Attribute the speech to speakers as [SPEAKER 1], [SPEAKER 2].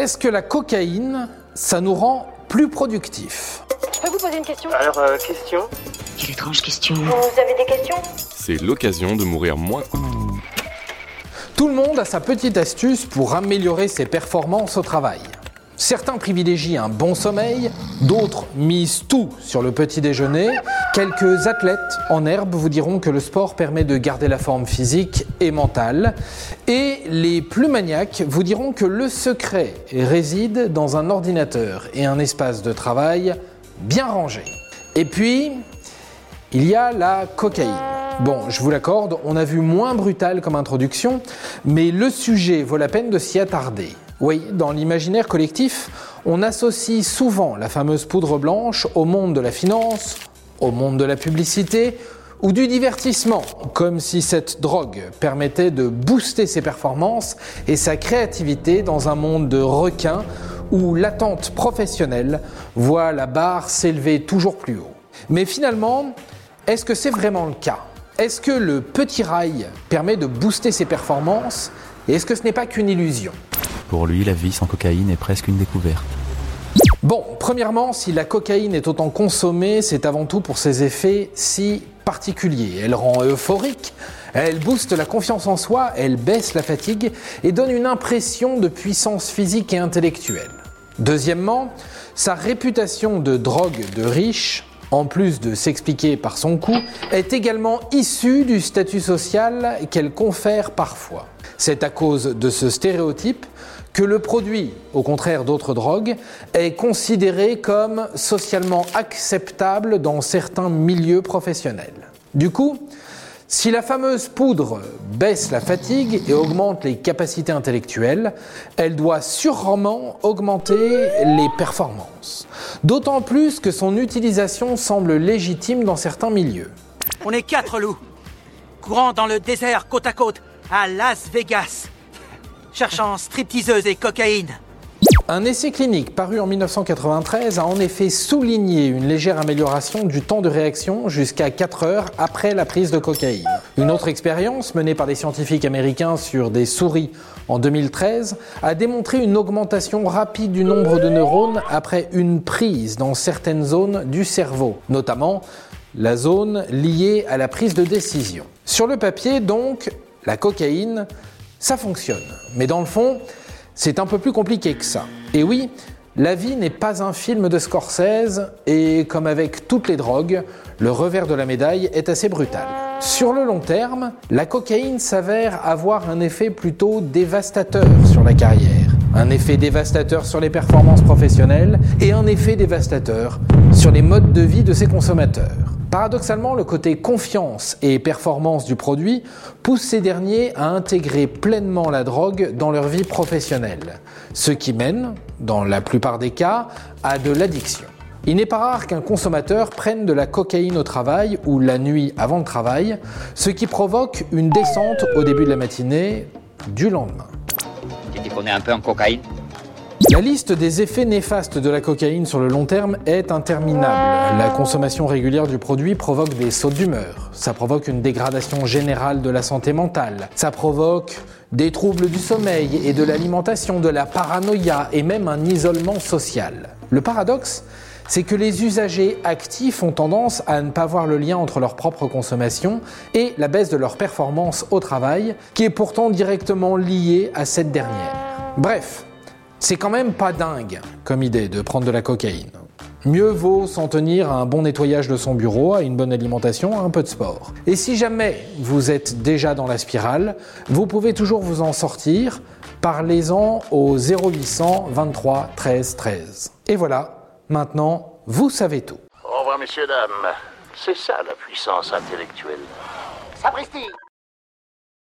[SPEAKER 1] Est-ce que la cocaïne, ça nous rend plus productifs
[SPEAKER 2] Je peux vous poser une question
[SPEAKER 3] Alors, euh, question
[SPEAKER 4] Quelle étrange question.
[SPEAKER 2] Vous avez des questions
[SPEAKER 5] C'est l'occasion de mourir moins.
[SPEAKER 1] Tout le monde a sa petite astuce pour améliorer ses performances au travail. Certains privilégient un bon sommeil, d'autres misent tout sur le petit déjeuner. Quelques athlètes en herbe vous diront que le sport permet de garder la forme physique et mentale. Et les plus maniaques vous diront que le secret réside dans un ordinateur et un espace de travail bien rangé. Et puis, il y a la cocaïne. Bon, je vous l'accorde, on a vu moins brutal comme introduction, mais le sujet vaut la peine de s'y attarder. Oui, dans l'imaginaire collectif, on associe souvent la fameuse poudre blanche au monde de la finance, au monde de la publicité ou du divertissement, comme si cette drogue permettait de booster ses performances et sa créativité dans un monde de requins où l'attente professionnelle voit la barre s'élever toujours plus haut. Mais finalement, est-ce que c'est vraiment le cas? Est-ce que le petit rail permet de booster ses performances? Et est-ce que ce n'est pas qu'une illusion?
[SPEAKER 6] Pour lui, la vie sans cocaïne est presque une découverte.
[SPEAKER 1] Bon, premièrement, si la cocaïne est autant consommée, c'est avant tout pour ses effets si particuliers. Elle rend euphorique, elle booste la confiance en soi, elle baisse la fatigue et donne une impression de puissance physique et intellectuelle. Deuxièmement, sa réputation de drogue de riche, en plus de s'expliquer par son coût, est également issue du statut social qu'elle confère parfois. C'est à cause de ce stéréotype que le produit, au contraire d'autres drogues, est considéré comme socialement acceptable dans certains milieux professionnels. Du coup, si la fameuse poudre baisse la fatigue et augmente les capacités intellectuelles, elle doit sûrement augmenter les performances. D'autant plus que son utilisation semble légitime dans certains milieux.
[SPEAKER 7] On est quatre loups, courant dans le désert côte à côte, à Las Vegas, cherchant stripteaseuse et cocaïne.
[SPEAKER 1] Un essai clinique paru en 1993 a en effet souligné une légère amélioration du temps de réaction jusqu'à 4 heures après la prise de cocaïne. Une autre expérience menée par des scientifiques américains sur des souris en 2013 a démontré une augmentation rapide du nombre de neurones après une prise dans certaines zones du cerveau, notamment la zone liée à la prise de décision. Sur le papier, donc, la cocaïne, ça fonctionne. Mais dans le fond, c'est un peu plus compliqué que ça. Et oui, la vie n'est pas un film de Scorsese et comme avec toutes les drogues, le revers de la médaille est assez brutal. Sur le long terme, la cocaïne s'avère avoir un effet plutôt dévastateur sur la carrière, un effet dévastateur sur les performances professionnelles et un effet dévastateur sur les modes de vie de ses consommateurs. Paradoxalement, le côté confiance et performance du produit pousse ces derniers à intégrer pleinement la drogue dans leur vie professionnelle, ce qui mène, dans la plupart des cas, à de l'addiction. Il n'est pas rare qu'un consommateur prenne de la cocaïne au travail ou la nuit avant le travail, ce qui provoque une descente au début de la matinée du lendemain.
[SPEAKER 8] Tu un peu en cocaïne?
[SPEAKER 1] La liste des effets néfastes de la cocaïne sur le long terme est interminable. La consommation régulière du produit provoque des sautes d'humeur, ça provoque une dégradation générale de la santé mentale, ça provoque des troubles du sommeil et de l'alimentation, de la paranoïa et même un isolement social. Le paradoxe, c'est que les usagers actifs ont tendance à ne pas voir le lien entre leur propre consommation et la baisse de leur performance au travail, qui est pourtant directement liée à cette dernière. Bref, c'est quand même pas dingue comme idée de prendre de la cocaïne. Mieux vaut s'en tenir à un bon nettoyage de son bureau, à une bonne alimentation, à un peu de sport. Et si jamais vous êtes déjà dans la spirale, vous pouvez toujours vous en sortir. Parlez-en au 0800 23 13 13. Et voilà, maintenant, vous savez tout.
[SPEAKER 3] Au revoir, messieurs, dames. C'est ça la puissance intellectuelle.
[SPEAKER 2] Sapristi